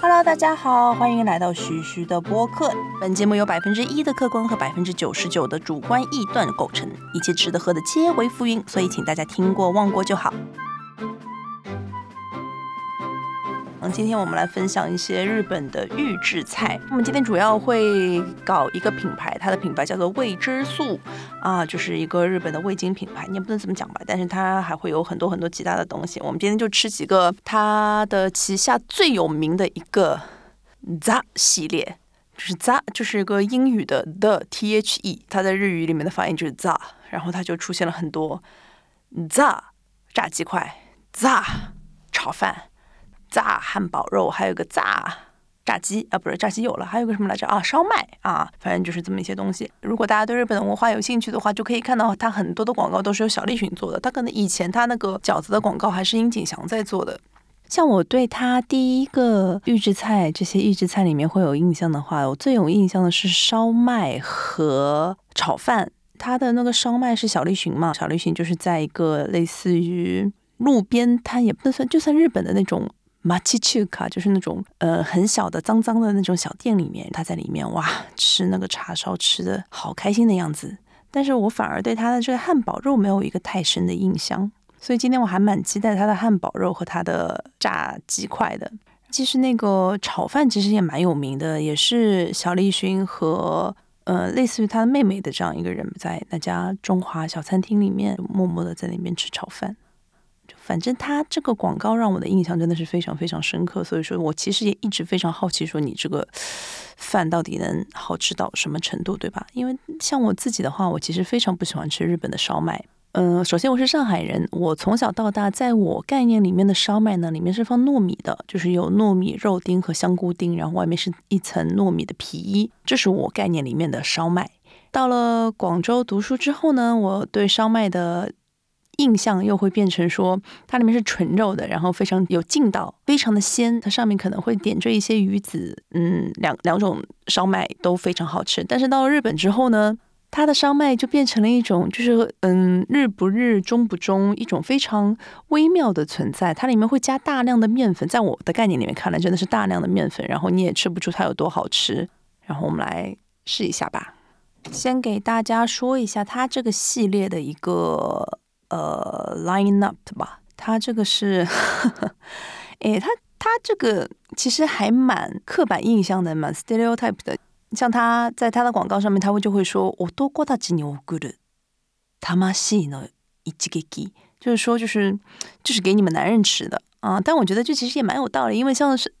Hello，大家好，欢迎来到徐徐的播客。本节目由百分之一的客观和百分之九十九的主观臆断构成，一切吃的喝的皆为浮云，所以请大家听过忘过就好。今天我们来分享一些日本的预制菜。我们今天主要会搞一个品牌，它的品牌叫做味之素啊，就是一个日本的味精品牌。你也不能这么讲吧，但是它还会有很多很多其他的东西。我们今天就吃几个它的旗下最有名的一个 ZA 系列，就是 ZA 就是一个英语的 the T H E，它在日语里面的发音就是 ZA，然后它就出现了很多 ZA 炸鸡块、ZA 炒饭。炸汉堡肉，还有个炸炸鸡啊，不是炸鸡有了，还有个什么来着啊？烧麦啊，反正就是这么一些东西。如果大家对日本的文化有兴趣的话，就可以看到它很多的广告都是由小栗旬做的。他可能以前他那个饺子的广告还是樱井翔在做的。像我对他第一个预制菜，这些预制菜里面会有印象的话，我最有印象的是烧麦和炒饭。他的那个烧麦是小栗旬嘛？小栗旬就是在一个类似于路边摊，也不能算，就算日本的那种。马奇趣卡就是那种呃很小的脏脏的那种小店里面，他在里面哇吃那个叉烧吃的好开心的样子，但是我反而对他的这个汉堡肉没有一个太深的印象，所以今天我还蛮期待他的汉堡肉和他的炸鸡块的。其实那个炒饭其实也蛮有名的，也是小栗旬和呃类似于他的妹妹的这样一个人在那家中华小餐厅里面默默的在那边吃炒饭。反正他这个广告让我的印象真的是非常非常深刻，所以说我其实也一直非常好奇，说你这个饭到底能好吃到什么程度，对吧？因为像我自己的话，我其实非常不喜欢吃日本的烧麦。嗯，首先我是上海人，我从小到大，在我概念里面的烧麦呢，里面是放糯米的，就是有糯米肉丁和香菇丁，然后外面是一层糯米的皮衣，这是我概念里面的烧麦。到了广州读书之后呢，我对烧麦的。印象又会变成说，它里面是纯肉的，然后非常有劲道，非常的鲜。它上面可能会点缀一些鱼子，嗯，两两种烧麦都非常好吃。但是到了日本之后呢，它的烧麦就变成了一种，就是嗯，日不日，中不中，一种非常微妙的存在。它里面会加大量的面粉，在我的概念里面看来，真的是大量的面粉，然后你也吃不出它有多好吃。然后我们来试一下吧。先给大家说一下它这个系列的一个。呃，line up 吧，它这个是，哎，它它这个其实还蛮刻板印象的，蛮 stereotype 的。像他在他的广告上面，他会就会说，我多过他几牛咕的，他妈西呢一击给给，就是说就是就是给你们男人吃的啊。但我觉得这其实也蛮有道理，因为像是。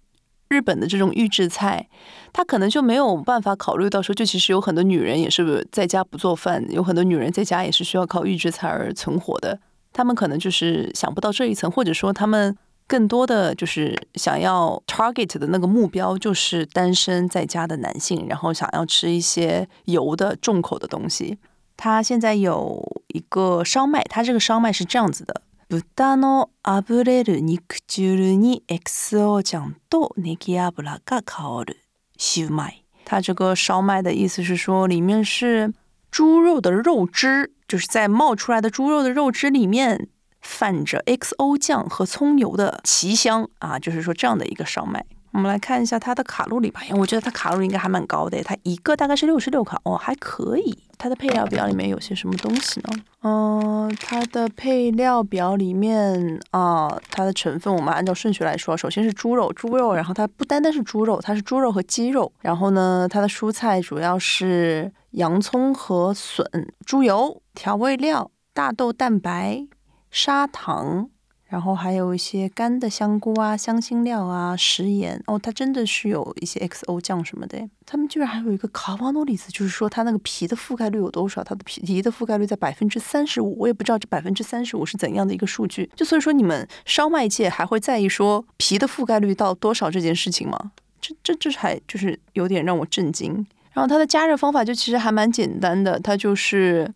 日本的这种预制菜，他可能就没有办法考虑到说，就其实有很多女人也是在家不做饭，有很多女人在家也是需要靠预制菜而存活的。他们可能就是想不到这一层，或者说他们更多的就是想要 target 的那个目标就是单身在家的男性，然后想要吃一些油的重口的东西。他现在有一个烧麦，他这个烧麦是这样子的。豚のあぶれる肉汁に XO 酱とネギ油が香るシュマイ。它这个烧麦的意思是说，里面是猪肉的肉汁，就是在冒出来的猪肉的肉汁里面泛着 XO 酱和葱油的奇香啊，就是说这样的一个烧麦。我们来看一下它的卡路里吧，因为我觉得它卡路里应该还蛮高的，它一个大概是六十六卡哦，还可以。 它的配料表里面有些什么东西呢？嗯，它的配料表里面啊，它的成分我们按照顺序来说，首先是猪肉，猪肉，然后它不单单是猪肉，它是猪肉和鸡肉，然后呢，它的蔬菜主要是洋葱和笋，猪油、调味料、大豆蛋白、砂糖。然后还有一些干的香菇啊、香辛料啊、食盐哦，它真的是有一些 XO 酱什么的。他们居然还有一个卡瓦诺里斯，就是说它那个皮的覆盖率有多少？它的皮皮的覆盖率在百分之三十五，我也不知道这百分之三十五是怎样的一个数据。就所以说，你们烧麦界还会在意说皮的覆盖率到多少这件事情吗？这这这还就是有点让我震惊。然后它的加热方法就其实还蛮简单的，它就是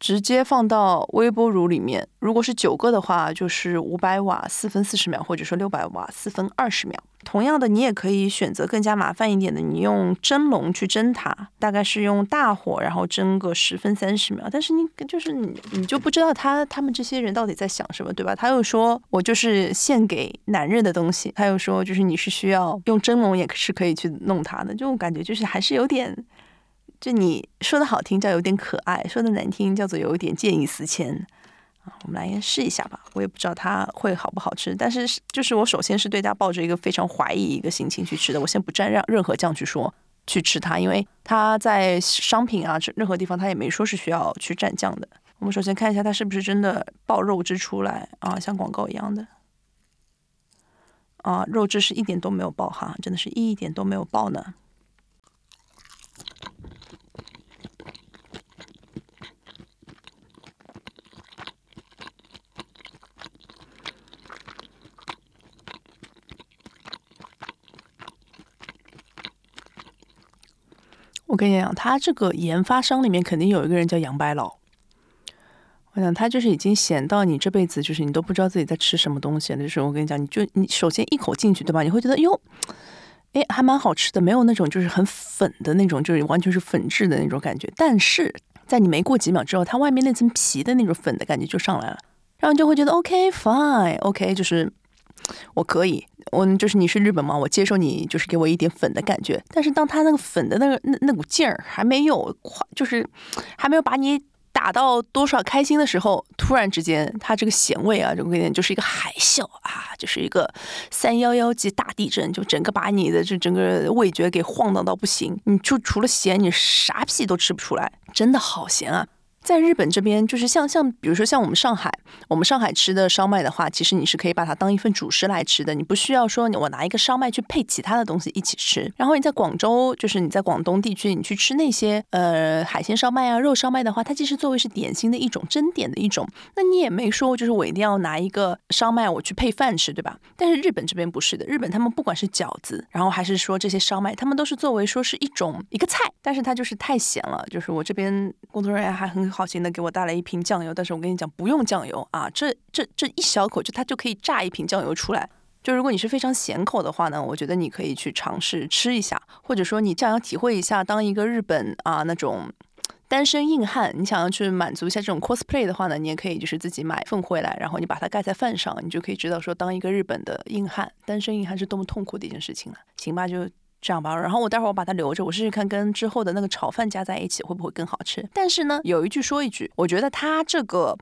直接放到微波炉里面。如果是九个的话，就是五百瓦四分四十秒，或者说六百瓦四分二十秒。同样的，你也可以选择更加麻烦一点的，你用蒸笼去蒸它，大概是用大火，然后蒸个十分三十秒。但是你就是你，你就不知道他他们这些人到底在想什么，对吧？他又说我就是献给男人的东西，他又说就是你是需要用蒸笼也是可以去弄它的，就感觉就是还是有点，就你说的好听叫有点可爱，说的难听叫做有一点见异思迁。啊，我们来试一下吧。我也不知道它会好不好吃，但是就是我首先是对它抱着一个非常怀疑一个心情去吃的。我先不蘸任任何酱去说去吃它，因为它在商品啊任何地方它也没说是需要去蘸酱的。我们首先看一下它是不是真的爆肉汁出来啊，像广告一样的啊，肉汁是一点都没有爆哈，真的是一点都没有爆呢。我跟你讲，他这个研发商里面肯定有一个人叫杨白劳。我想他就是已经咸到你这辈子就是你都不知道自己在吃什么东西。的时候我跟你讲，你就你首先一口进去，对吧？你会觉得哟，哎，还蛮好吃的，没有那种就是很粉的那种，就是完全是粉质的那种感觉。但是在你没过几秒之后，它外面那层皮的那种粉的感觉就上来了，然后你就会觉得 OK fine，OK 就是。我可以，我就是你是日本嘛，我接受你就是给我一点粉的感觉。但是当他那个粉的那个那那股劲儿还没有，就是还没有把你打到多少开心的时候，突然之间他这个咸味啊，这个点就是一个海啸啊，就是一个三幺幺级大地震，就整个把你的这整个味觉给晃荡到不行。你就除了咸，你啥屁都吃不出来，真的好咸啊！在日本这边，就是像像比如说像我们上海，我们上海吃的烧麦的话，其实你是可以把它当一份主食来吃的，你不需要说我拿一个烧麦去配其他的东西一起吃。然后你在广州，就是你在广东地区，你去吃那些呃海鲜烧麦啊、肉烧麦的话，它其实作为是点心的一种蒸点的一种，那你也没说就是我一定要拿一个烧麦我去配饭吃，对吧？但是日本这边不是的，日本他们不管是饺子，然后还是说这些烧麦，他们都是作为说是一种一个菜，但是它就是太咸了，就是我这边工作人员还很。好心的给我带来一瓶酱油，但是我跟你讲不用酱油啊，这这这一小口就它就可以榨一瓶酱油出来。就如果你是非常咸口的话呢，我觉得你可以去尝试吃一下，或者说你这样要体会一下当一个日本啊那种单身硬汉，你想要去满足一下这种 cosplay 的话呢，你也可以就是自己买一份回来，然后你把它盖在饭上，你就可以知道说当一个日本的硬汉，单身硬汉是多么痛苦的一件事情了。行吧，就。这样吧，然后我待会儿我把它留着，我试试看跟之后的那个炒饭加在一起会不会更好吃。但是呢，有一句说一句，我觉得它这个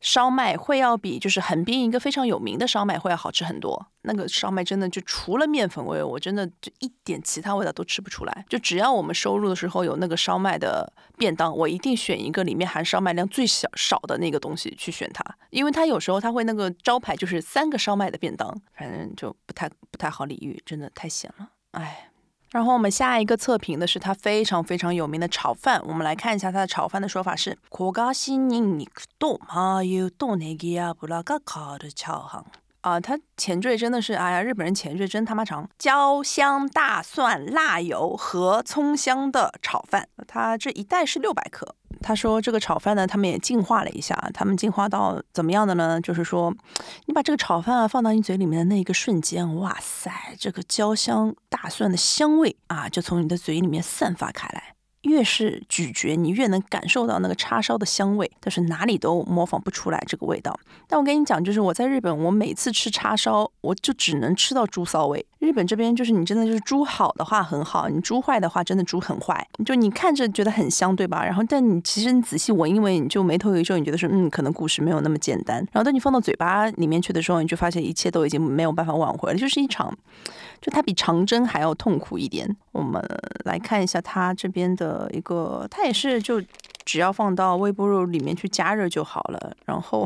烧麦会要比就是横滨一个非常有名的烧麦会要好吃很多。那个烧麦真的就除了面粉味，我真的就一点其他味道都吃不出来。就只要我们收入的时候有那个烧麦的便当，我一定选一个里面含烧麦量最小少的那个东西去选它，因为它有时候它会那个招牌就是三个烧麦的便当，反正就不太不太好理喻，真的太咸了，哎。然后我们下一个测评的是它非常非常有名的炒饭。我们来看一下它的炒饭的说法是：啊，它前缀真的是，哎呀，日本人前缀真他妈长，焦香大蒜辣油和葱香的炒饭。它这一袋是六百克。他说这个炒饭呢，他们也进化了一下，他们进化到怎么样的呢？就是说，你把这个炒饭啊放到你嘴里面的那一个瞬间，哇塞，这个焦香大蒜的香味啊，就从你的嘴里面散发开来。越是咀嚼，你越能感受到那个叉烧的香味，但是哪里都模仿不出来这个味道。但我跟你讲，就是我在日本，我每次吃叉烧，我就只能吃到猪骚味。日本这边就是你真的就是猪好的话很好，你猪坏的话真的猪很坏。就你看着觉得很香，对吧？然后但你其实你仔细闻一闻，你就眉头一皱，你觉得说嗯，可能故事没有那么简单。然后等你放到嘴巴里面去的时候，你就发现一切都已经没有办法挽回了，就是一场。就它比长征还要痛苦一点。我们来看一下它这边的呃一个，它也是就只要放到微波炉里面去加热就好了。然后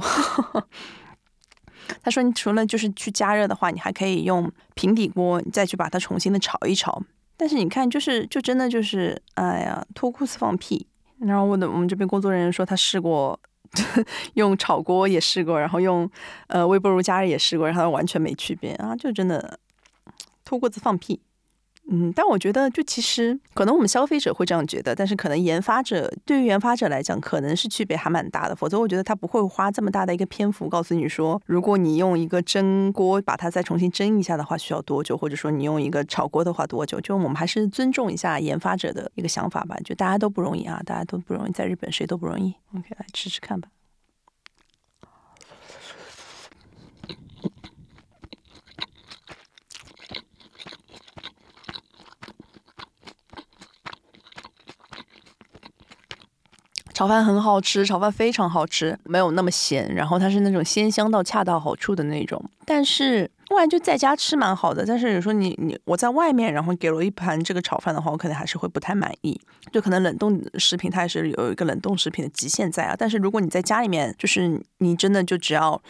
他说，你除了就是去加热的话，你还可以用平底锅再去把它重新的炒一炒。但是你看，就是就真的就是，哎呀，脱裤子放屁。然后我的我们这边工作人员说他试过 用炒锅也试过，然后用呃微波炉加热也试过，然后完全没区别啊，就真的。脱裤子放屁，嗯，但我觉得，就其实可能我们消费者会这样觉得，但是可能研发者对于研发者来讲，可能是区别还蛮大的。否则，我觉得他不会花这么大的一个篇幅告诉你说，如果你用一个蒸锅把它再重新蒸一下的话，需要多久？或者说你用一个炒锅的话多久？就我们还是尊重一下研发者的一个想法吧。就大家都不容易啊，大家都不容易，在日本谁都不容易。OK，来吃吃看吧。炒饭很好吃，炒饭非常好吃，没有那么咸，然后它是那种鲜香到恰到好处的那种。但是，不然就在家吃蛮好的。但是有时候你你我在外面，然后给了一盘这个炒饭的话，我可能还是会不太满意。就可能冷冻食品它也是有一个冷冻食品的极限在啊。但是如果你在家里面，就是你真的就只要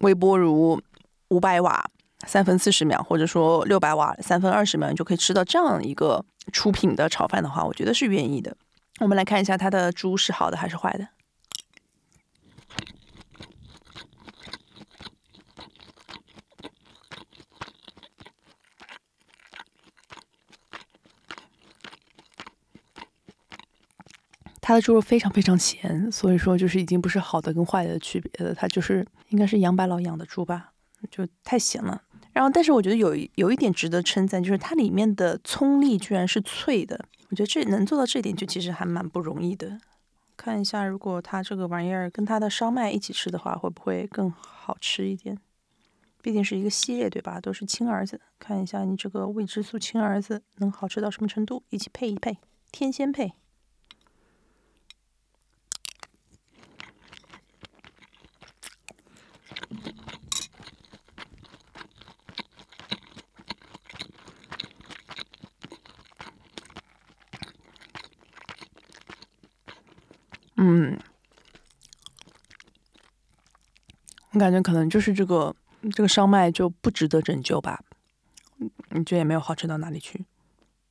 微波炉五百瓦三分四十秒，或者说六百瓦三分二十秒，你就可以吃到这样一个出品的炒饭的话，我觉得是愿意的。我们来看一下它的猪是好的还是坏的。它的猪肉非常非常咸，所以说就是已经不是好的跟坏的区别了。它就是应该是杨白劳养的猪吧，就太咸了。然后，但是我觉得有有一点值得称赞，就是它里面的葱粒居然是脆的。我觉得这能做到这点，就其实还蛮不容易的。看一下，如果它这个玩意儿跟它的烧麦一起吃的话，会不会更好吃一点？毕竟是一个系列，对吧？都是亲儿子。看一下你这个未知素亲儿子能好吃到什么程度？一起配一配，天仙配。感觉可能就是这个这个烧麦就不值得拯救吧，你觉得也没有好吃到哪里去。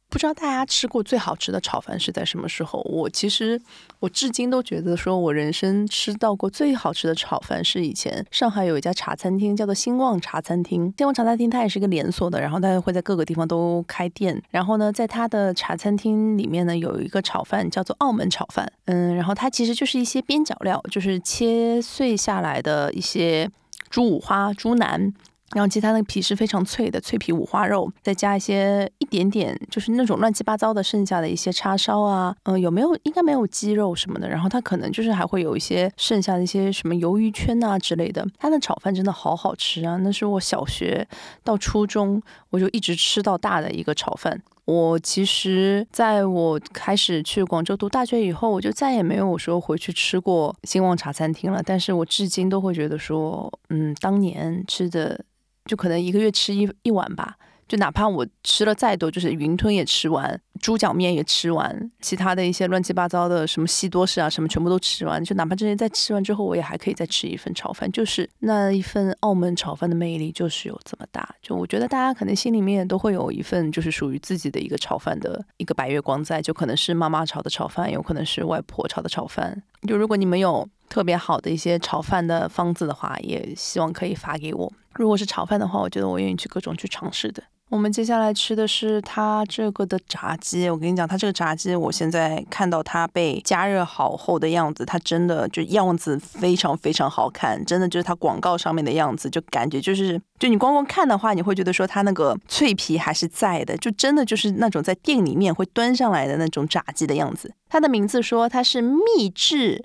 不知道大家吃过最好吃的炒饭是在什么时候？我其实我至今都觉得，说我人生吃到过最好吃的炒饭是以前上海有一家茶餐厅叫做兴旺茶餐厅。兴旺茶餐厅它也是一个连锁的，然后它会在各个地方都开店。然后呢，在它的茶餐厅里面呢，有一个炒饭叫做澳门炒饭。嗯，然后它其实就是一些边角料，就是切碎下来的一些猪五花、猪腩。然后其他那个皮是非常脆的脆皮五花肉，再加一些一点点就是那种乱七八糟的剩下的一些叉烧啊，嗯，有没有应该没有鸡肉什么的。然后它可能就是还会有一些剩下的一些什么鱿鱼圈啊之类的。它的炒饭真的好好吃啊！那是我小学到初中我就一直吃到大的一个炒饭。我其实在我开始去广州读大学以后，我就再也没有说回去吃过兴旺茶餐厅了。但是我至今都会觉得说，嗯，当年吃的。就可能一个月吃一一碗吧，就哪怕我吃了再多，就是云吞也吃完，猪脚面也吃完，其他的一些乱七八糟的什么西多士啊什么全部都吃完，就哪怕这些在吃完之后，我也还可以再吃一份炒饭，就是那一份澳门炒饭的魅力就是有这么大。就我觉得大家可能心里面都会有一份就是属于自己的一个炒饭的一个白月光在，就可能是妈妈炒的炒饭，有可能是外婆炒的炒饭。就如果你们有特别好的一些炒饭的方子的话，也希望可以发给我。如果是炒饭的话，我觉得我愿意去各种去尝试的。我们接下来吃的是它这个的炸鸡。我跟你讲，它这个炸鸡，我现在看到它被加热好后的样子，它真的就样子非常非常好看，真的就是它广告上面的样子，就感觉就是就你光光看的话，你会觉得说它那个脆皮还是在的，就真的就是那种在店里面会端上来的那种炸鸡的样子。它的名字说它是秘制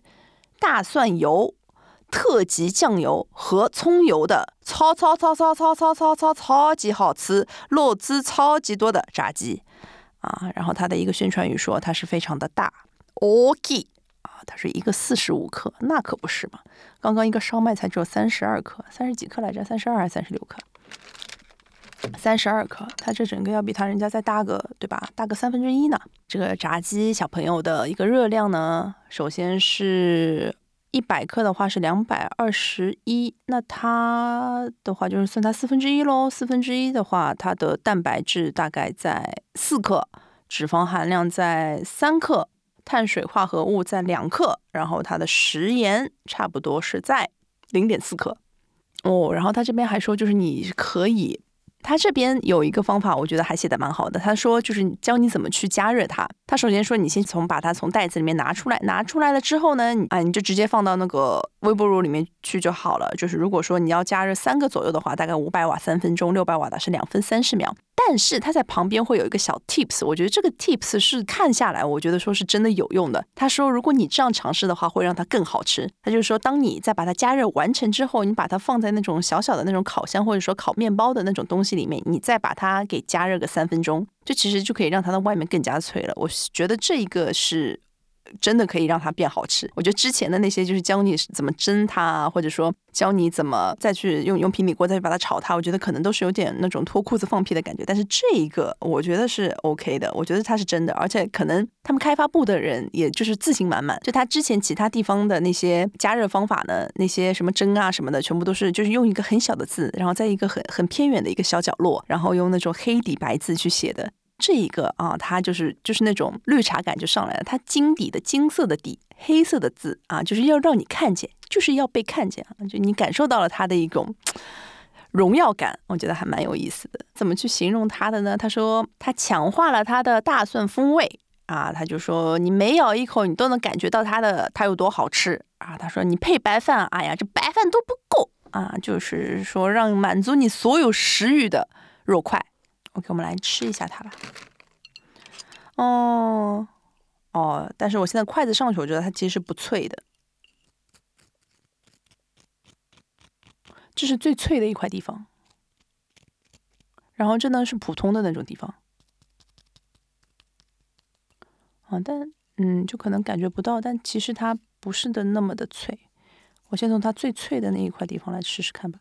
大蒜油。特级酱油和葱油的超超超超超超超超超级好吃，肉汁超级多的炸鸡啊！然后它的一个宣传语说它是非常的大，OK 啊，它是一个四十五克，那可不是嘛！刚刚一个烧麦才只有三十二克，三十几克来着？三十二还是三十六克？三十二克，它这整个要比它人家再大个，对吧？大个三分之一呢。这个炸鸡小朋友的一个热量呢，首先是。一百克的话是两百二十一，那它的话就是算它四分之一喽。四分之一的话，它的蛋白质大概在四克，脂肪含量在三克，碳水化合物在两克，然后它的食盐差不多是在零点四克。哦，然后他这边还说，就是你可以他这边有一个方法，我觉得还写的蛮好的。他说就是教你怎么去加热它。他首先说你先从把它从袋子里面拿出来，拿出来了之后呢，啊你就直接放到那个微波炉里面去就好了。就是如果说你要加热三个左右的话，大概五百瓦三分钟，六百瓦的是两分三十秒。但是它在旁边会有一个小 tips，我觉得这个 tips 是看下来，我觉得说是真的有用的。他说，如果你这样尝试的话，会让它更好吃。他就是说，当你在把它加热完成之后，你把它放在那种小小的那种烤箱或者说烤面包的那种东西里面，你再把它给加热个三分钟，这其实就可以让它的外面更加脆了。我觉得这一个是。真的可以让它变好吃。我觉得之前的那些就是教你怎么蒸它，或者说教你怎么再去用用平底锅再去把它炒它，我觉得可能都是有点那种脱裤子放屁的感觉。但是这一个我觉得是 OK 的，我觉得它是真的，而且可能他们开发部的人也就是自信满满。就他之前其他地方的那些加热方法呢，那些什么蒸啊什么的，全部都是就是用一个很小的字，然后在一个很很偏远的一个小角落，然后用那种黑底白字去写的。这一个啊，它就是就是那种绿茶感就上来了。它金底的金色的底，黑色的字啊，就是要让你看见，就是要被看见，就你感受到了它的一种 荣耀感。我觉得还蛮有意思的。怎么去形容它的呢？他说它强化了它的大蒜风味啊。他就说你每咬一口，你都能感觉到它的它有多好吃啊。他说你配白饭，哎呀，这白饭都不够啊。就是说让满足你所有食欲的肉块。OK，我们来吃一下它吧。哦，哦，但是我现在筷子上去，我觉得它其实是不脆的。这是最脆的一块地方，然后这呢是普通的那种地方。啊，但嗯，就可能感觉不到，但其实它不是的那么的脆。我先从它最脆的那一块地方来试试看吧。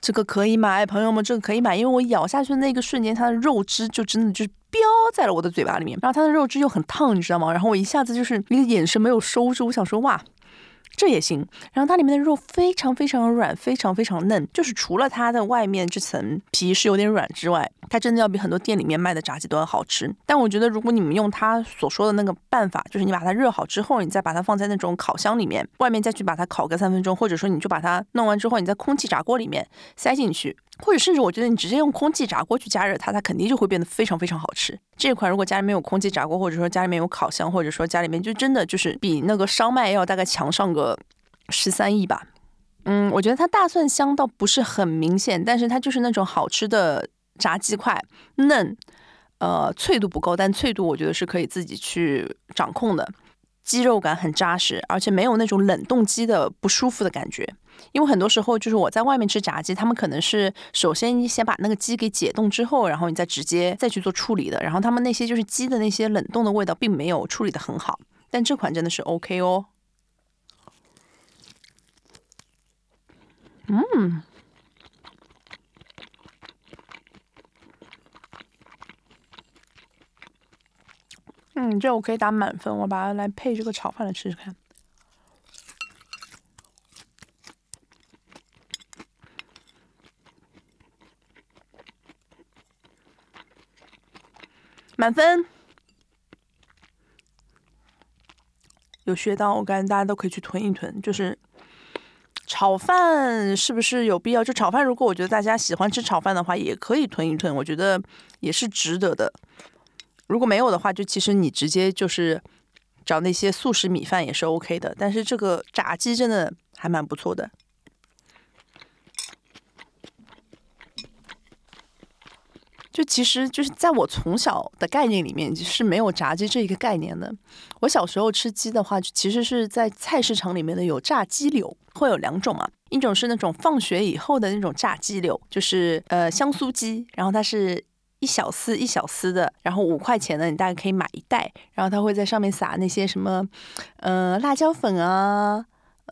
这个可以买，朋友们，这个可以买，因为我咬下去的那个瞬间，它的肉汁就真的就是飙在了我的嘴巴里面，然后它的肉汁又很烫，你知道吗？然后我一下子就是那个眼神没有收住，我想说哇。这也行，然后它里面的肉非常非常软，非常非常嫩，就是除了它的外面这层皮是有点软之外，它真的要比很多店里面卖的炸鸡都要好吃。但我觉得如果你们用它所说的那个办法，就是你把它热好之后，你再把它放在那种烤箱里面，外面再去把它烤个三分钟，或者说你就把它弄完之后，你在空气炸锅里面塞进去。或者甚至我觉得你直接用空气炸锅去加热它，它肯定就会变得非常非常好吃。这款如果家里面有空气炸锅，或者说家里面有烤箱，或者说家里面就真的就是比那个烧麦要大概强上个十三亿吧。嗯，我觉得它大蒜香倒不是很明显，但是它就是那种好吃的炸鸡块，嫩，呃，脆度不够，但脆度我觉得是可以自己去掌控的。鸡肉感很扎实，而且没有那种冷冻鸡的不舒服的感觉。因为很多时候就是我在外面吃炸鸡，他们可能是首先你先把那个鸡给解冻之后，然后你再直接再去做处理的。然后他们那些就是鸡的那些冷冻的味道，并没有处理的很好。但这款真的是 OK 哦。嗯。嗯，这我可以打满分，我把它来配这个炒饭来吃吃看。满分，有学到，我感觉大家都可以去囤一囤。就是炒饭是不是有必要？就炒饭，如果我觉得大家喜欢吃炒饭的话，也可以囤一囤，我觉得也是值得的。如果没有的话，就其实你直接就是找那些速食米饭也是 OK 的。但是这个炸鸡真的还蛮不错的。就其实就是在我从小的概念里面是没有炸鸡这一个概念的。我小时候吃鸡的话，其实是在菜市场里面的有炸鸡柳，会有两种嘛，一种是那种放学以后的那种炸鸡柳，就是呃香酥鸡，然后它是。一小丝一小丝的，然后五块钱的，你大概可以买一袋。然后他会在上面撒那些什么，呃，辣椒粉啊，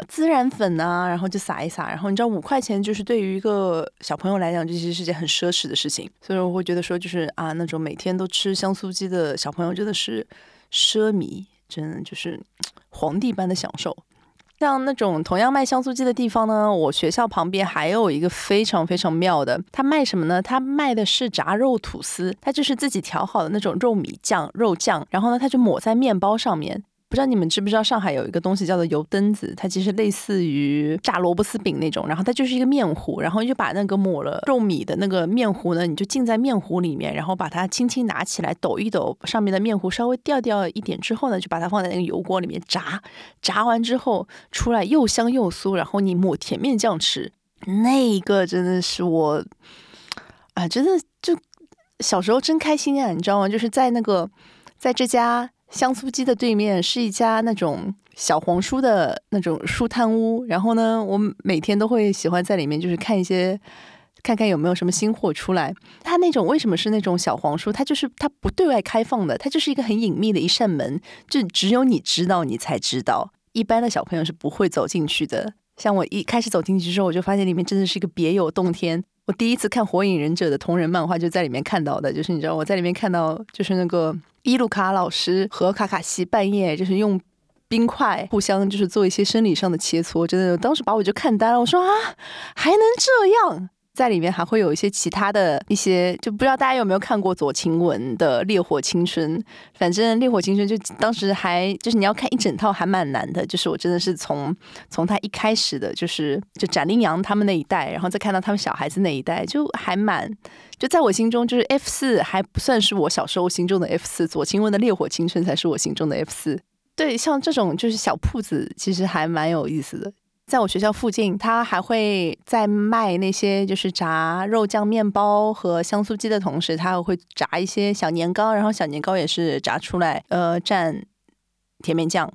孜然粉啊，然后就撒一撒。然后你知道五块钱就是对于一个小朋友来讲，这其实是件很奢侈的事情。所以我会觉得说，就是啊，那种每天都吃香酥鸡的小朋友真的是奢靡，真的就是皇帝般的享受。像那种同样卖香酥鸡的地方呢，我学校旁边还有一个非常非常妙的，他卖什么呢？他卖的是炸肉吐司，他就是自己调好的那种肉米酱、肉酱，然后呢，他就抹在面包上面。不知道你们知不知道，上海有一个东西叫做油灯子，它其实类似于炸萝卜丝饼那种，然后它就是一个面糊，然后就把那个抹了肉米的那个面糊呢，你就浸在面糊里面，然后把它轻轻拿起来抖一抖，上面的面糊稍微掉掉一点之后呢，就把它放在那个油锅里面炸，炸完之后出来又香又酥，然后你抹甜面酱吃，那个真的是我啊，真的就小时候真开心啊，你知道吗？就是在那个在这家。香酥鸡的对面是一家那种小黄书的那种书摊屋，然后呢，我每天都会喜欢在里面，就是看一些，看看有没有什么新货出来。它那种为什么是那种小黄书？它就是它不对外开放的，它就是一个很隐秘的一扇门，就只有你知道，你才知道，一般的小朋友是不会走进去的。像我一开始走进去之后，我就发现里面真的是一个别有洞天。我第一次看《火影忍者》的同人漫画，就在里面看到的，就是你知道我在里面看到，就是那个伊鲁卡老师和卡卡西半夜就是用冰块互相就是做一些生理上的切磋，真的当时把我就看呆了。我说啊，还能这样？在里面还会有一些其他的一些，就不知道大家有没有看过左晴雯的《烈火青春》。反正《烈火青春》就当时还就是你要看一整套还蛮难的，就是我真的是从从他一开始的，就是就展令阳他们那一代，然后再看到他们小孩子那一代，就还蛮就在我心中，就是 F 四还不算是我小时候心中的 F 四，左晴雯的《烈火青春》才是我心中的 F 四。对，像这种就是小铺子，其实还蛮有意思的。在我学校附近，他还会在卖那些就是炸肉酱面包和香酥鸡的同时，他还会炸一些小年糕，然后小年糕也是炸出来，呃，蘸甜面酱。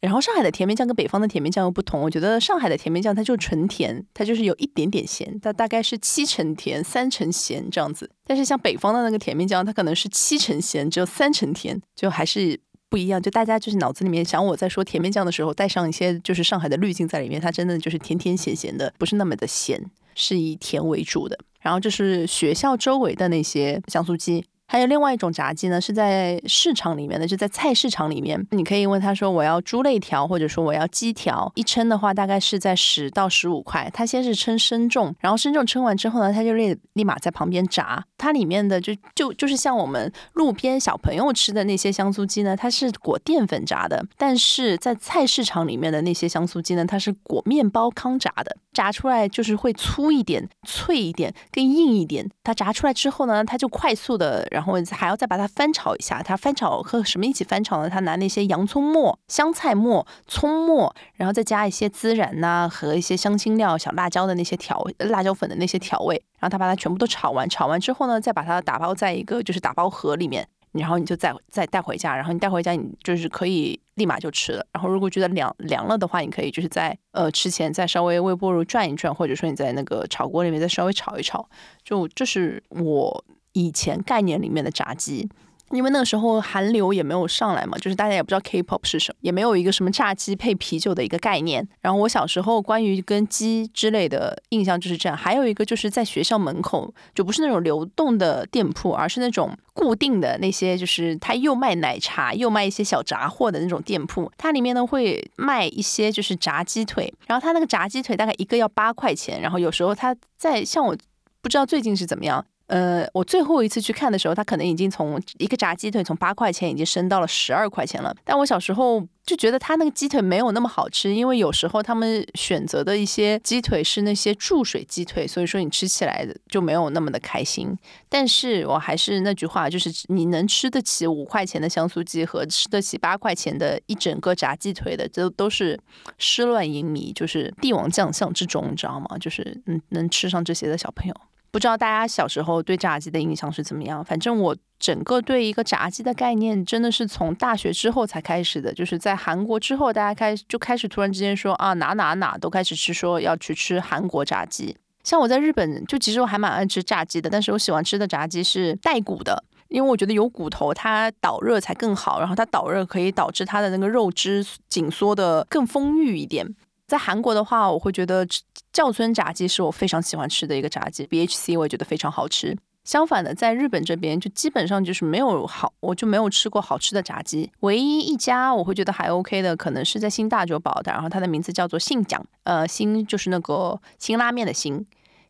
然后上海的甜面酱跟北方的甜面酱又不同，我觉得上海的甜面酱它就纯甜，它就是有一点点咸，它大概是七成甜三成咸这样子。但是像北方的那个甜面酱，它可能是七成咸只有三成甜，就还是。不一样，就大家就是脑子里面想我在说甜面酱的时候，带上一些就是上海的滤镜在里面，它真的就是甜甜咸咸的，不是那么的咸，是以甜为主的。然后就是学校周围的那些香酥鸡。还有另外一种炸鸡呢，是在市场里面的，就在菜市场里面，你可以问他说我要猪肋条，或者说我要鸡条，一称的话大概是在十到十五块。他先是称身重，然后身重称完之后呢，他就立立马在旁边炸。它里面的就就就是像我们路边小朋友吃的那些香酥鸡呢，它是裹淀粉炸的；但是在菜市场里面的那些香酥鸡呢，它是裹面包糠炸的，炸出来就是会粗一点、脆一点、更硬一点。它炸出来之后呢，它就快速的。然后还要再把它翻炒一下，它翻炒和什么一起翻炒呢？他拿那些洋葱末、香菜末、葱末，然后再加一些孜然呐和一些香辛料、小辣椒的那些调辣椒粉的那些调味，然后他把它全部都炒完。炒完之后呢，再把它打包在一个就是打包盒里面，然后你就再再带回家。然后你带回家，你就是可以立马就吃了。然后如果觉得凉凉了的话，你可以就是在呃吃前再稍微微波炉转一转，或者说你在那个炒锅里面再稍微炒一炒。就这是我。以前概念里面的炸鸡，因为那个时候韩流也没有上来嘛，就是大家也不知道 K-pop 是什么，也没有一个什么炸鸡配啤酒的一个概念。然后我小时候关于跟鸡之类的印象就是这样。还有一个就是在学校门口，就不是那种流动的店铺，而是那种固定的那些，就是他又卖奶茶又卖一些小杂货的那种店铺。它里面呢会卖一些就是炸鸡腿，然后它那个炸鸡腿大概一个要八块钱，然后有时候它在像我不知道最近是怎么样。呃，我最后一次去看的时候，它可能已经从一个炸鸡腿从八块钱已经升到了十二块钱了。但我小时候就觉得它那个鸡腿没有那么好吃，因为有时候他们选择的一些鸡腿是那些注水鸡腿，所以说你吃起来就没有那么的开心。但是我还是那句话，就是你能吃得起五块钱的香酥鸡和吃得起八块钱的一整个炸鸡腿的，这都是失乱淫迷，就是帝王将相之中，你知道吗？就是嗯，能吃上这些的小朋友。不知道大家小时候对炸鸡的印象是怎么样？反正我整个对一个炸鸡的概念，真的是从大学之后才开始的。就是在韩国之后，大家开就开始突然之间说啊，哪哪哪都开始吃，说要去吃韩国炸鸡。像我在日本，就其实我还蛮爱吃炸鸡的，但是我喜欢吃的炸鸡是带骨的，因为我觉得有骨头它导热才更好，然后它导热可以导致它的那个肉汁紧缩的更丰腴一点。在韩国的话，我会觉得教村炸鸡是我非常喜欢吃的一个炸鸡。BHC 我也觉得非常好吃。相反的，在日本这边就基本上就是没有好，我就没有吃过好吃的炸鸡。唯一一家我会觉得还 OK 的，可能是在新大久保的，然后它的名字叫做信讲，呃，新就是那个新拉面的新。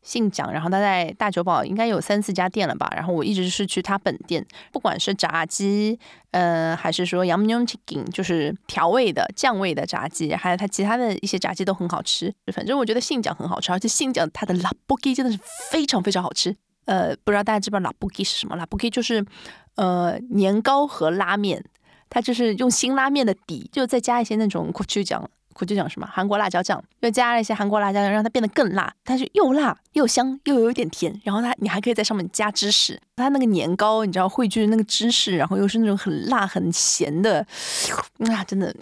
姓蒋，然后他在大久保应该有三四家店了吧。然后我一直是去他本店，不管是炸鸡，呃，还是说 yum yum chicken，就是调味的酱味的炸鸡，还有他其他的一些炸鸡都很好吃。反正我觉得姓蒋很好吃，而且姓蒋他的拉布鸡真的是非常非常好吃。呃，不知道大家知不知道拉布鸡是什么？拉布鸡就是呃年糕和拉面，它就是用新拉面的底，就再加一些那种过去讲。我就讲什么韩国辣椒酱，又加了一些韩国辣椒酱，让它变得更辣。它是又辣又香，又有一点甜。然后它你还可以在上面加芝士，它那个年糕你知道汇聚的那个芝士，然后又是那种很辣很咸的，啊，真的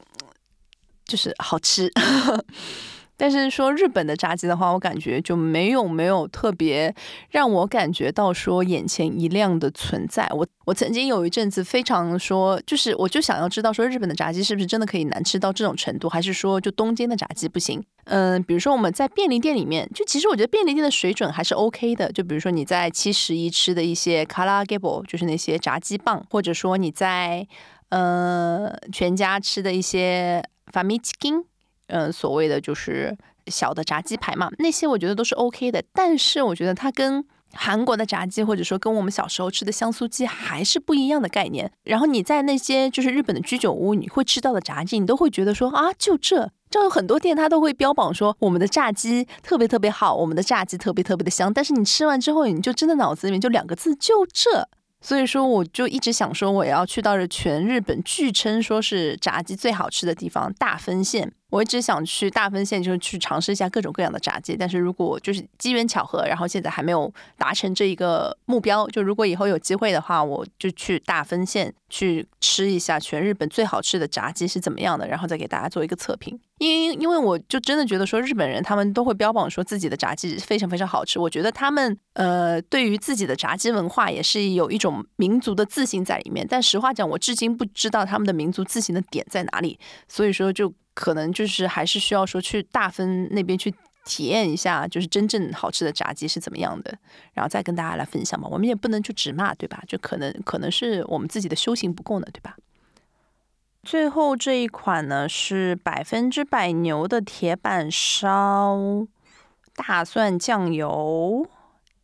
就是好吃。但是说日本的炸鸡的话，我感觉就没有没有特别让我感觉到说眼前一亮的存在。我我曾经有一阵子非常说，就是我就想要知道说日本的炸鸡是不是真的可以难吃到这种程度，还是说就东京的炸鸡不行？嗯，比如说我们在便利店里面，就其实我觉得便利店的水准还是 OK 的。就比如说你在七十一吃的一些卡拉 Gable，就是那些炸鸡棒，或者说你在呃全家吃的一些 Famichikin。嗯，所谓的就是小的炸鸡排嘛，那些我觉得都是 OK 的。但是我觉得它跟韩国的炸鸡，或者说跟我们小时候吃的香酥鸡还是不一样的概念。然后你在那些就是日本的居酒屋，你会吃到的炸鸡，你都会觉得说啊，就这，就有很多店它都会标榜说我们的炸鸡特别特别好，我们的炸鸡特别特别的香。但是你吃完之后，你就真的脑子里面就两个字，就这。所以说，我就一直想说，我要去到这全日本据称说是炸鸡最好吃的地方——大分县。我一直想去大分县，就是去尝试一下各种各样的炸鸡。但是如果就是机缘巧合，然后现在还没有达成这一个目标。就如果以后有机会的话，我就去大分县去吃一下全日本最好吃的炸鸡是怎么样的，然后再给大家做一个测评。因因为我就真的觉得说，日本人他们都会标榜说自己的炸鸡非常非常好吃。我觉得他们呃，对于自己的炸鸡文化也是有一种民族的自信在里面。但实话讲，我至今不知道他们的民族自信的点在哪里。所以说就。可能就是还是需要说去大分那边去体验一下，就是真正好吃的炸鸡是怎么样的，然后再跟大家来分享嘛。我们也不能就只骂，对吧？就可能可能是我们自己的修行不够呢，对吧？最后这一款呢是百分之百牛的铁板烧，大蒜酱油、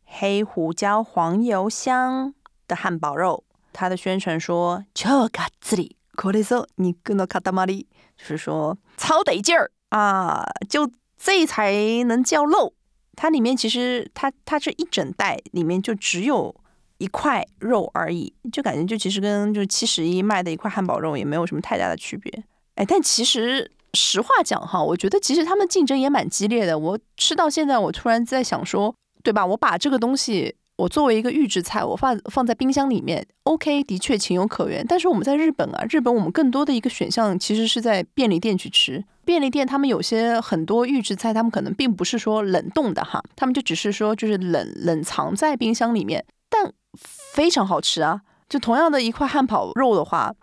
黑胡椒、黄油香的汉堡肉。它的宣传说：超嘎子，これぞ肉の塊。就是说超得劲儿啊，就这才能叫肉。它里面其实它它这一整袋里面就只有一块肉而已，就感觉就其实跟就七十一卖的一块汉堡肉也没有什么太大的区别。哎，但其实实话讲哈，我觉得其实他们竞争也蛮激烈的。我吃到现在，我突然在想说，对吧？我把这个东西。 我作为一个预制菜，我放放在冰箱里面，OK，的确情有可原。但是我们在日本啊，日本我们更多的一个选项其实是在便利店去吃。便利店他们有些很多预制菜，他们可能并不是说冷冻的哈，他们就只是说就是冷冷藏在冰箱里面，但非常好吃啊。就同样的一块汉堡肉的话。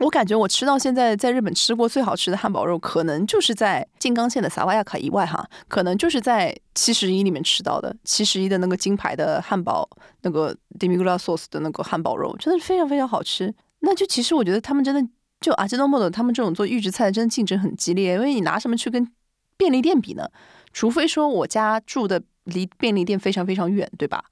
我感觉我吃到现在在日本吃过最好吃的汉堡肉，可能就是在静冈县的萨瓦亚卡以外哈，可能就是在七十一里面吃到的七十一的那个金牌的汉堡，那个 demigula sauce 的那个汉堡肉，真的是非常非常好吃。那就其实我觉得他们真的就阿基诺莫的他们这种做预制菜真的竞争很激烈，因为你拿什么去跟便利店比呢？除非说我家住的离便利店非常非常远，对吧？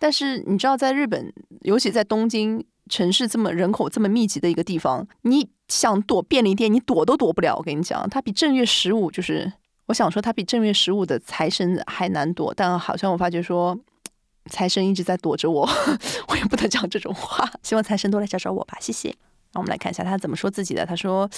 但是你知道在日本，尤其在东京。城市这么人口这么密集的一个地方，你想躲便利店，你躲都躲不了。我跟你讲，它比正月十五就是，我想说它比正月十五的财神还难躲。但好像我发觉说，财神一直在躲着我，我也不能讲这种话。希望财神多来找找我吧，谢谢。那我们来看一下他怎么说自己的。他说：“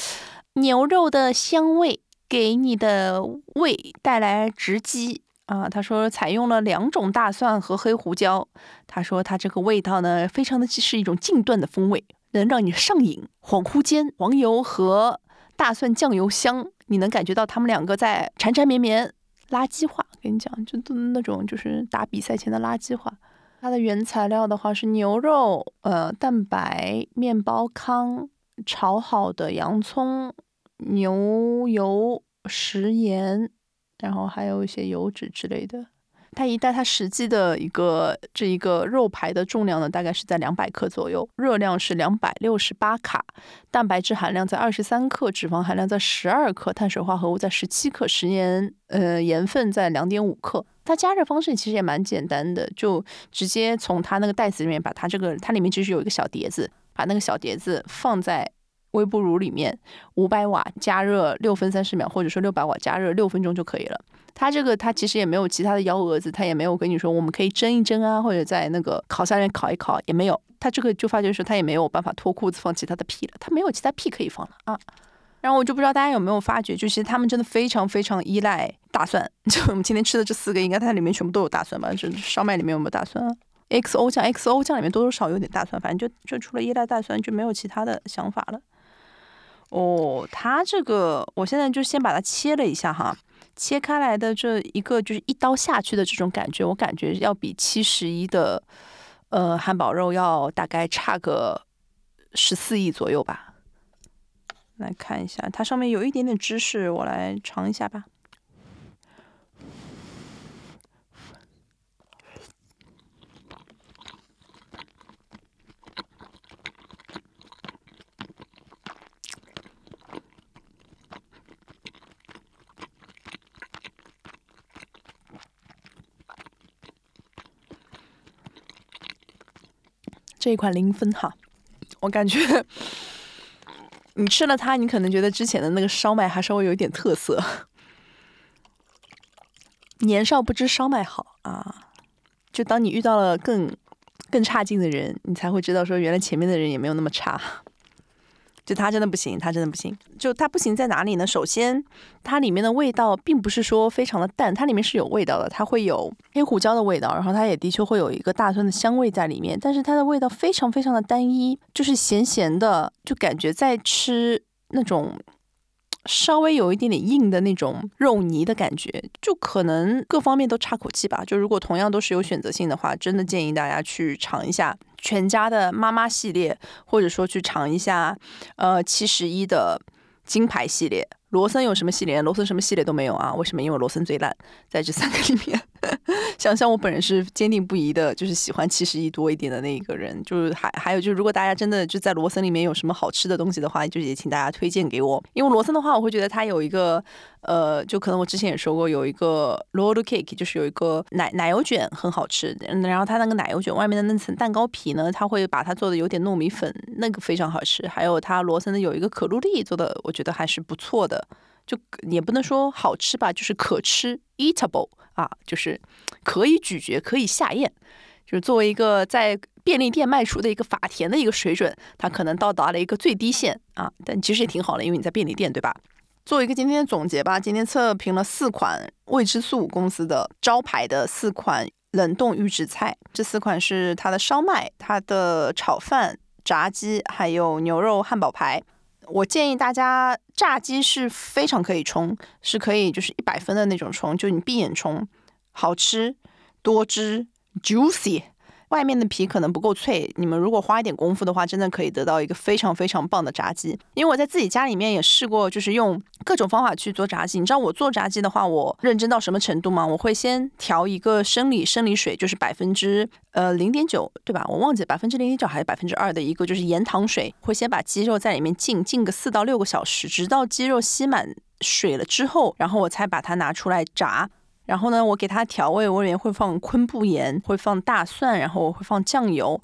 牛肉的香味给你的胃带来直击。”啊，他说采用了两种大蒜和黑胡椒。他说他这个味道呢，非常的是一种禁断的风味，能让你上瘾。恍惚间，黄油和大蒜酱油香，你能感觉到他们两个在缠缠绵绵。垃圾话，跟你讲，就都那种就是打比赛前的垃圾话。它的原材料的话是牛肉、呃蛋白、面包糠、炒好的洋葱、牛油、食盐。然后还有一些油脂之类的，它一袋它实际的一个这一个肉排的重量呢，大概是在两百克左右，热量是两百六十八卡，蛋白质含量在二十三克，脂肪含量在十二克，碳水化合物在十七克，食盐呃盐分在两点五克。它加热方式其实也蛮简单的，就直接从它那个袋子里面把它这个它里面其实有一个小碟子，把那个小碟子放在。微波炉里面五百瓦加热六分三十秒，或者说六百瓦加热六分钟就可以了。它这个它其实也没有其他的幺蛾子，它也没有跟你说我们可以蒸一蒸啊，或者在那个烤箱里面烤一烤，也没有。它这个就发觉说它也没有办法脱裤子放其他的屁了，它没有其他屁可以放了啊。然后我就不知道大家有没有发觉，就其实他们真的非常非常依赖大蒜。就我们今天吃的这四个，应该它里面全部都有大蒜吧？就烧麦里面有没有大蒜啊？XO 酱，XO 酱里面多多少有点大蒜，反正就就除了依赖大蒜，就没有其他的想法了。哦，它这个我现在就先把它切了一下哈，切开来的这一个就是一刀下去的这种感觉，我感觉要比七十一的呃汉堡肉要大概差个十四亿左右吧。来看一下，它上面有一点点芝士，我来尝一下吧。这一款零分哈，我感觉你吃了它，你可能觉得之前的那个烧麦还稍微有一点特色。年少不知烧麦好啊，就当你遇到了更更差劲的人，你才会知道说原来前面的人也没有那么差。就它真的不行，它真的不行。就它不行在哪里呢？首先，它里面的味道并不是说非常的淡，它里面是有味道的，它会有黑胡椒的味道，然后它也的确会有一个大蒜的香味在里面，但是它的味道非常非常的单一，就是咸咸的，就感觉在吃那种。稍微有一点点硬的那种肉泥的感觉，就可能各方面都差口气吧。就如果同样都是有选择性的话，真的建议大家去尝一下全家的妈妈系列，或者说去尝一下呃七十一的金牌系列。罗森有什么系列？罗森什么系列都没有啊？为什么？因为罗森最烂，在这三个里面。想想我本人是坚定不移的，就是喜欢七十亿多一点的那一个人。就是还还有就是，如果大家真的就在罗森里面有什么好吃的东西的话，就也请大家推荐给我。因为罗森的话，我会觉得它有一个呃，就可能我之前也说过，有一个 roll cake，就是有一个奶奶油卷很好吃。然后它那个奶油卷外面的那层蛋糕皮呢，它会把它做的有点糯米粉，那个非常好吃。还有它罗森的有一个可露丽做的，我觉得还是不错的。就也不能说好吃吧，就是可吃，eatable 啊，就是可以咀嚼，可以下咽。就是作为一个在便利店卖出的一个法甜的一个水准，它可能到达了一个最低线啊，但其实也挺好的，因为你在便利店，对吧？做一个今天的总结吧，今天测评了四款未知素公司的招牌的四款冷冻预制菜，这四款是它的烧麦、它的炒饭、炸鸡，还有牛肉汉堡排。我建议大家炸鸡是非常可以冲，是可以就是一百分的那种冲，就你闭眼冲，好吃，多汁，juicy。外面的皮可能不够脆，你们如果花一点功夫的话，真的可以得到一个非常非常棒的炸鸡。因为我在自己家里面也试过，就是用各种方法去做炸鸡。你知道我做炸鸡的话，我认真到什么程度吗？我会先调一个生理生理水，就是百分之呃零点九，对吧？我忘记百分之零点九还是百分之二的一个，就是盐糖水，会先把鸡肉在里面浸浸个四到六个小时，直到鸡肉吸满水了之后，然后我才把它拿出来炸。然后呢，我给它调味，我里面会放昆布盐，会放大蒜，然后我会放酱油。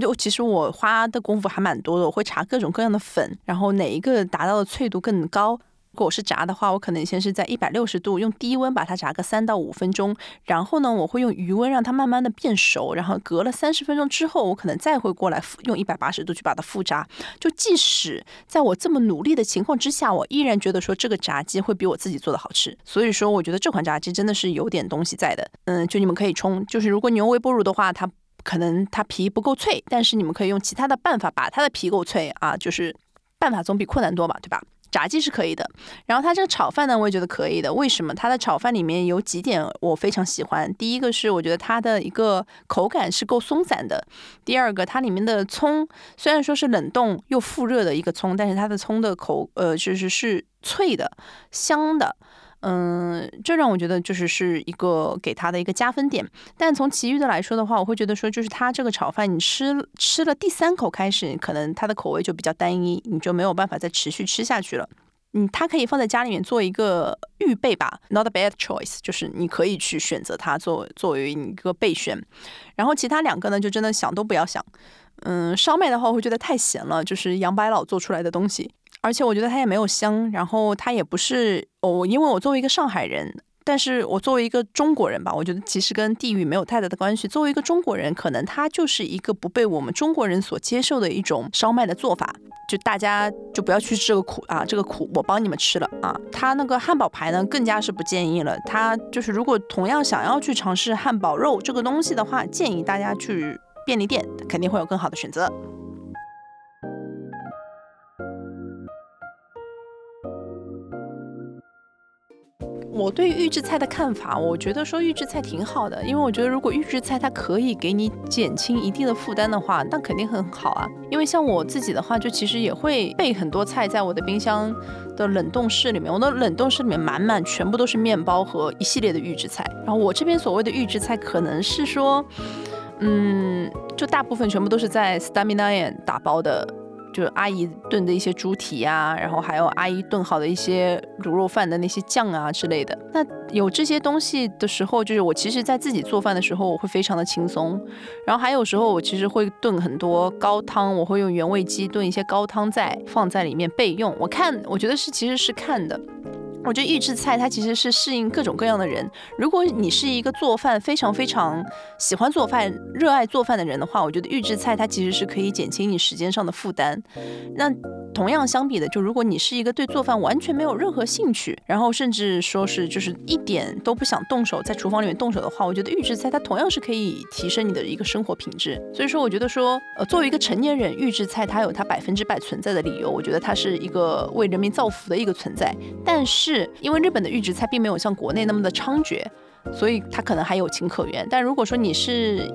就其实我花的功夫还蛮多的，我会查各种各样的粉，然后哪一个达到的脆度更高。如果是炸的话，我可能先是在一百六十度用低温把它炸个三到五分钟，然后呢，我会用余温让它慢慢的变熟，然后隔了三十分钟之后，我可能再会过来复用一百八十度去把它复炸。就即使在我这么努力的情况之下，我依然觉得说这个炸鸡会比我自己做的好吃。所以说，我觉得这款炸鸡真的是有点东西在的。嗯，就你们可以冲，就是如果你用微波炉的话，它可能它皮不够脆，但是你们可以用其他的办法把它的皮够脆啊，就是办法总比困难多嘛，对吧？炸鸡是可以的，然后它这个炒饭呢，我也觉得可以的。为什么？它的炒饭里面有几点我非常喜欢。第一个是我觉得它的一个口感是够松散的。第二个，它里面的葱虽然说是冷冻又复热的一个葱，但是它的葱的口呃就是是脆的、香的。嗯，这让我觉得就是是一个给他的一个加分点。但从其余的来说的话，我会觉得说，就是他这个炒饭，你吃吃了第三口开始，可能它的口味就比较单一，你就没有办法再持续吃下去了。嗯，它可以放在家里面做一个预备吧，not a bad choice，就是你可以去选择它作作为一个备选。然后其他两个呢，就真的想都不要想。嗯，烧麦的话，我会觉得太咸了，就是杨白老做出来的东西。而且我觉得它也没有香，然后它也不是哦，因为我作为一个上海人，但是我作为一个中国人吧，我觉得其实跟地域没有太大的关系。作为一个中国人，可能它就是一个不被我们中国人所接受的一种烧麦的做法，就大家就不要去吃这个苦啊，这个苦我帮你们吃了啊。它那个汉堡排呢，更加是不建议了。它就是如果同样想要去尝试汉堡肉这个东西的话，建议大家去便利店，肯定会有更好的选择。我对预制菜的看法，我觉得说预制菜挺好的，因为我觉得如果预制菜它可以给你减轻一定的负担的话，那肯定很好啊。因为像我自己的话，就其实也会备很多菜在我的冰箱的冷冻室里面，我的冷冻室里面满满全部都是面包和一系列的预制菜。然后我这边所谓的预制菜，可能是说，嗯，就大部分全部都是在 Stamina 打包的。就是阿姨炖的一些猪蹄啊，然后还有阿姨炖好的一些卤肉饭的那些酱啊之类的。那有这些东西的时候，就是我其实在自己做饭的时候，我会非常的轻松。然后还有时候我其实会炖很多高汤，我会用原味鸡炖一些高汤在放在里面备用。我看，我觉得是其实是看的。我觉得预制菜它其实是适应各种各样的人。如果你是一个做饭非常非常喜欢做饭、热爱做饭的人的话，我觉得预制菜它其实是可以减轻你时间上的负担。那同样相比的，就如果你是一个对做饭完全没有任何兴趣，然后甚至说是就是一点都不想动手在厨房里面动手的话，我觉得预制菜它同样是可以提升你的一个生活品质。所以说，我觉得说，呃，作为一个成年人，预制菜它有它百分之百存在的理由。我觉得它是一个为人民造福的一个存在。但是是因为日本的预制菜并没有像国内那么的猖獗，所以它可能还有情可原。但如果说你是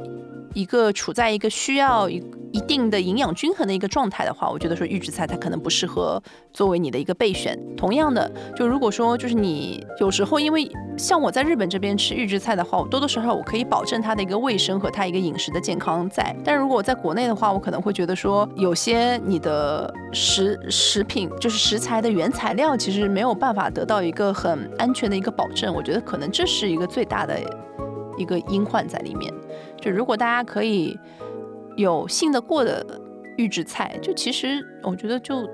一个处在一个需要一一定的营养均衡的一个状态的话，我觉得说预制菜它可能不适合作为你的一个备选。同样的，就如果说就是你有时候因为像我在日本这边吃预制菜的话，我多多少少我可以保证它的一个卫生和它一个饮食的健康在。但如果在国内的话，我可能会觉得说有些你的食食品就是食材的原材料其实没有办法得到一个很安全的一个保证。我觉得可能这是一个最大的一个隐患在里面。就如果大家可以有信得过的预制菜，就其实我觉得就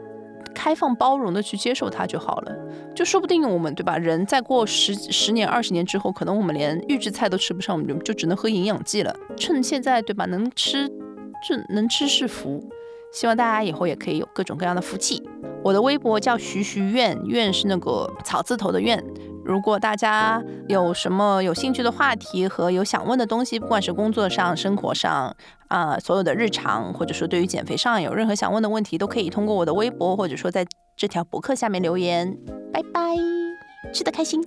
开放包容的去接受它就好了。就说不定我们对吧？人再过十十年、二十年之后，可能我们连预制菜都吃不上，我们就就只能喝营养剂了。趁现在对吧？能吃，这能吃是福。希望大家以后也可以有各种各样的福气。我的微博叫徐徐愿，愿是那个草字头的愿。如果大家有什么有兴趣的话题和有想问的东西，不管是工作上、生活上啊，所有的日常，或者说对于减肥上有任何想问的问题，都可以通过我的微博，或者说在这条博客下面留言。拜拜，吃的开心。